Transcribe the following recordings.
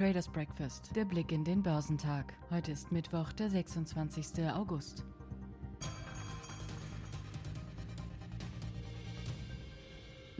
Traders Breakfast, der Blick in den Börsentag. Heute ist Mittwoch, der 26. August.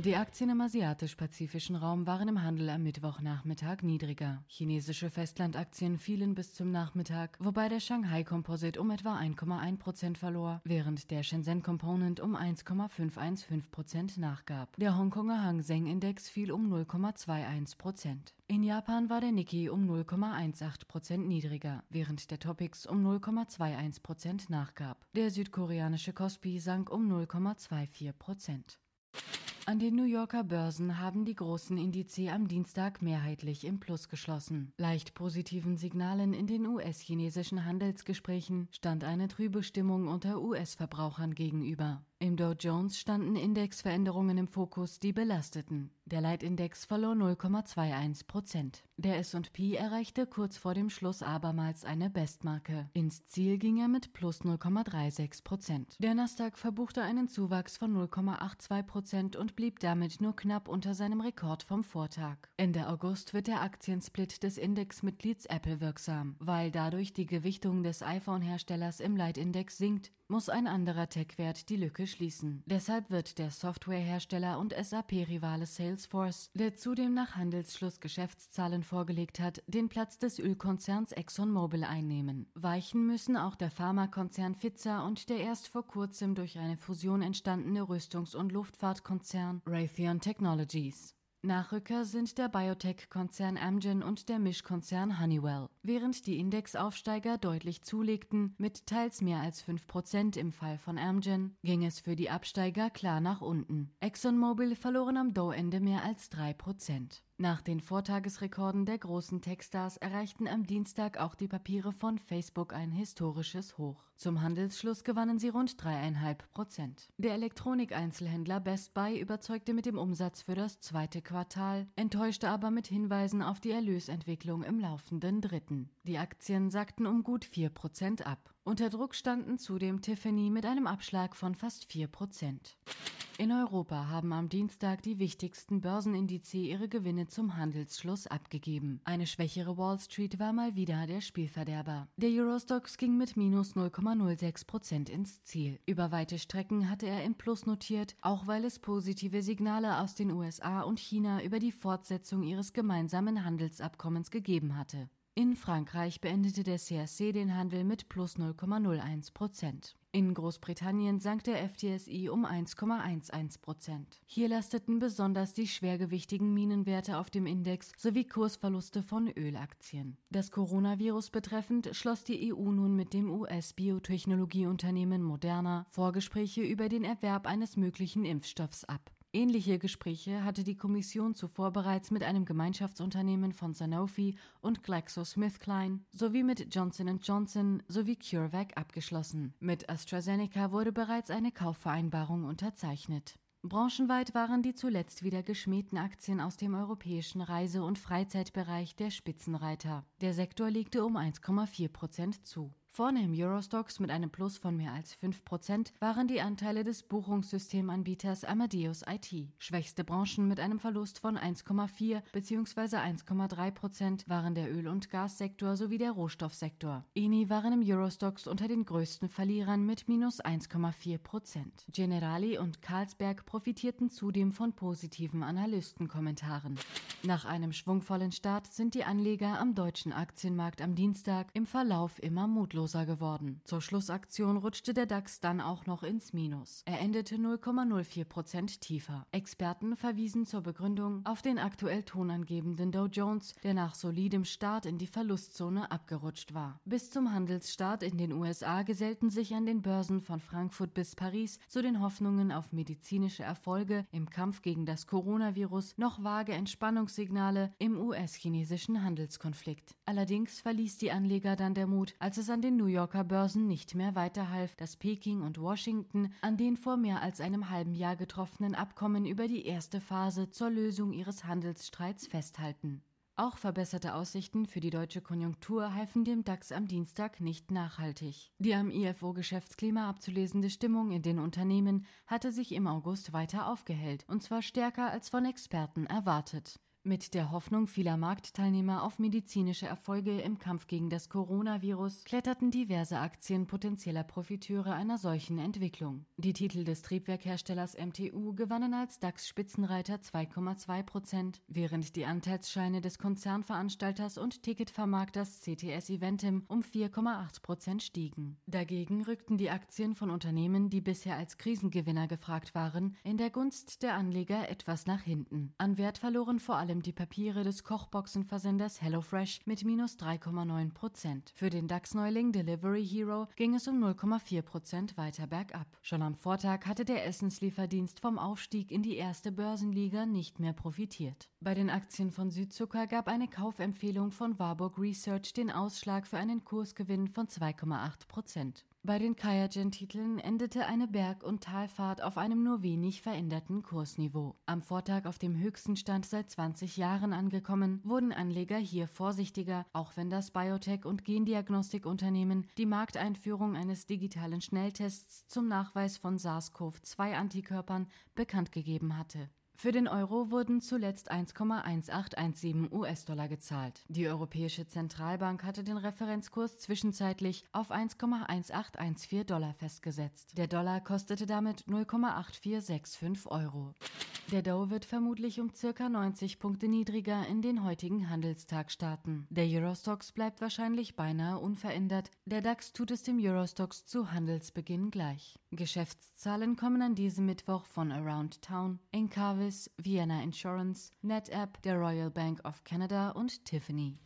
Die Aktien im asiatisch-pazifischen Raum waren im Handel am Mittwochnachmittag niedriger. Chinesische Festlandaktien fielen bis zum Nachmittag, wobei der Shanghai Composite um etwa 1,1 Prozent verlor, während der Shenzhen Component um 1,515 Prozent nachgab. Der Hongkonger Hang Seng Index fiel um 0,21 Prozent. In Japan war der Nikkei um 0,18 Prozent niedriger, während der Topix um 0,21 Prozent nachgab. Der südkoreanische Kospi sank um 0,24 Prozent. An den New Yorker Börsen haben die großen Indizes am Dienstag mehrheitlich im Plus geschlossen. Leicht positiven Signalen in den US-chinesischen Handelsgesprächen stand eine trübe Stimmung unter US-Verbrauchern gegenüber. Im Dow Jones standen Indexveränderungen im Fokus, die belasteten. Der Leitindex verlor 0,21 Prozent. Der S&P erreichte kurz vor dem Schluss abermals eine Bestmarke. Ins Ziel ging er mit plus 0,36 Prozent. Der Nasdaq verbuchte einen Zuwachs von 0,82 Prozent und blieb damit nur knapp unter seinem Rekord vom Vortag. Ende August wird der Aktiensplit des Indexmitglieds Apple wirksam. Weil dadurch die Gewichtung des iPhone-Herstellers im Leitindex sinkt, muss ein anderer Tech-Wert die Lücke schließen. Deshalb wird der Softwarehersteller und SAP-Rivale Salesforce, der zudem nach Handelsschluss Geschäftszahlen vorgelegt hat, den Platz des Ölkonzerns ExxonMobil einnehmen. Weichen müssen auch der Pharmakonzern Pfizer und der erst vor kurzem durch eine Fusion entstandene Rüstungs- und Luftfahrtkonzern Raytheon Technologies. Nachrücker sind der Biotech-Konzern Amgen und der Mischkonzern Honeywell. Während die Indexaufsteiger deutlich zulegten, mit teils mehr als 5% im Fall von Amgen, ging es für die Absteiger klar nach unten. ExxonMobil verloren am Dow-Ende mehr als 3%. Nach den Vortagesrekorden der großen Techstars erreichten am Dienstag auch die Papiere von Facebook ein historisches Hoch. Zum Handelsschluss gewannen sie rund 3,5 Prozent. Der Elektronikeinzelhändler Best Buy überzeugte mit dem Umsatz für das zweite Quartal, enttäuschte aber mit Hinweisen auf die Erlösentwicklung im laufenden dritten. Die Aktien sackten um gut 4 Prozent ab. Unter Druck standen zudem Tiffany mit einem Abschlag von fast 4 Prozent. In Europa haben am Dienstag die wichtigsten Börsenindizes ihre Gewinne zum Handelsschluss abgegeben. Eine schwächere Wall Street war mal wieder der Spielverderber. Der Eurostox ging mit minus 0,06 Prozent ins Ziel. Über weite Strecken hatte er im Plus notiert, auch weil es positive Signale aus den USA und China über die Fortsetzung ihres gemeinsamen Handelsabkommens gegeben hatte. In Frankreich beendete der CAC den Handel mit plus 0,01 Prozent. In Großbritannien sank der FTSI um 1,11 Prozent. Hier lasteten besonders die schwergewichtigen Minenwerte auf dem Index sowie Kursverluste von Ölaktien. Das Coronavirus betreffend schloss die EU nun mit dem US-Biotechnologieunternehmen Moderna Vorgespräche über den Erwerb eines möglichen Impfstoffs ab. Ähnliche Gespräche hatte die Kommission zuvor bereits mit einem Gemeinschaftsunternehmen von Sanofi und GlaxoSmithKline sowie mit Johnson Johnson sowie CureVac abgeschlossen. Mit AstraZeneca wurde bereits eine Kaufvereinbarung unterzeichnet. Branchenweit waren die zuletzt wieder geschmähten Aktien aus dem europäischen Reise- und Freizeitbereich der Spitzenreiter. Der Sektor legte um 1,4 Prozent zu. Vorne im Eurostox mit einem Plus von mehr als 5% waren die Anteile des Buchungssystemanbieters Amadeus IT. Schwächste Branchen mit einem Verlust von 1,4 bzw. 1,3% waren der Öl- und Gassektor sowie der Rohstoffsektor. ENI waren im Eurostox unter den größten Verlierern mit minus 1,4%. Generali und Carlsberg profitierten zudem von positiven Analystenkommentaren. Nach einem schwungvollen Start sind die Anleger am deutschen Aktienmarkt am Dienstag im Verlauf immer mutloser geworden. Zur Schlussaktion rutschte der DAX dann auch noch ins Minus. Er endete 0,04 Prozent tiefer. Experten verwiesen zur Begründung auf den aktuell tonangebenden Dow Jones, der nach solidem Start in die Verlustzone abgerutscht war. Bis zum Handelsstart in den USA gesellten sich an den Börsen von Frankfurt bis Paris zu den Hoffnungen auf medizinische Erfolge im Kampf gegen das Coronavirus noch vage Entspannung Warnungssignale im US-chinesischen Handelskonflikt. Allerdings verließ die Anleger dann der Mut, als es an den New Yorker Börsen nicht mehr weiterhalf, dass Peking und Washington an den vor mehr als einem halben Jahr getroffenen Abkommen über die erste Phase zur Lösung ihres Handelsstreits festhalten. Auch verbesserte Aussichten für die deutsche Konjunktur halfen dem DAX am Dienstag nicht nachhaltig. Die am IFO-Geschäftsklima abzulesende Stimmung in den Unternehmen hatte sich im August weiter aufgehellt, und zwar stärker als von Experten erwartet. Mit der Hoffnung vieler Marktteilnehmer auf medizinische Erfolge im Kampf gegen das Coronavirus kletterten diverse Aktien potenzieller Profiteure einer solchen Entwicklung. Die Titel des Triebwerkherstellers MTU gewannen als DAX-Spitzenreiter 2,2 Prozent, während die Anteilsscheine des Konzernveranstalters und Ticketvermarkters CTS Eventim um 4,8 Prozent stiegen. Dagegen rückten die Aktien von Unternehmen, die bisher als Krisengewinner gefragt waren, in der Gunst der Anleger etwas nach hinten. An Wert verloren vor allem allem die Papiere des Kochboxenversenders HelloFresh mit minus 3,9 Prozent. Für den DAX-Neuling Delivery Hero ging es um 0,4 Prozent weiter bergab. Schon am Vortag hatte der Essenslieferdienst vom Aufstieg in die erste Börsenliga nicht mehr profitiert. Bei den Aktien von Südzucker gab eine Kaufempfehlung von Warburg Research den Ausschlag für einen Kursgewinn von 2,8 Prozent. Bei den Kayagen-Titeln endete eine Berg- und Talfahrt auf einem nur wenig veränderten Kursniveau. Am Vortag auf dem höchsten Stand seit 20 Jahren angekommen, wurden Anleger hier vorsichtiger, auch wenn das Biotech- und Gendiagnostikunternehmen die Markteinführung eines digitalen Schnelltests zum Nachweis von SARS-CoV-2-Antikörpern bekannt gegeben hatte. Für den Euro wurden zuletzt 1,1817 US-Dollar gezahlt. Die Europäische Zentralbank hatte den Referenzkurs zwischenzeitlich auf 1,1814 Dollar festgesetzt. Der Dollar kostete damit 0,8465 Euro. Der Dow wird vermutlich um circa 90 Punkte niedriger in den heutigen Handelstag starten. Der Eurostox bleibt wahrscheinlich beinahe unverändert. Der DAX tut es dem Eurostox zu Handelsbeginn gleich. Geschäftszahlen kommen an diesem Mittwoch von Around Town, Encarvis, Vienna Insurance, NetApp, der Royal Bank of Canada und Tiffany.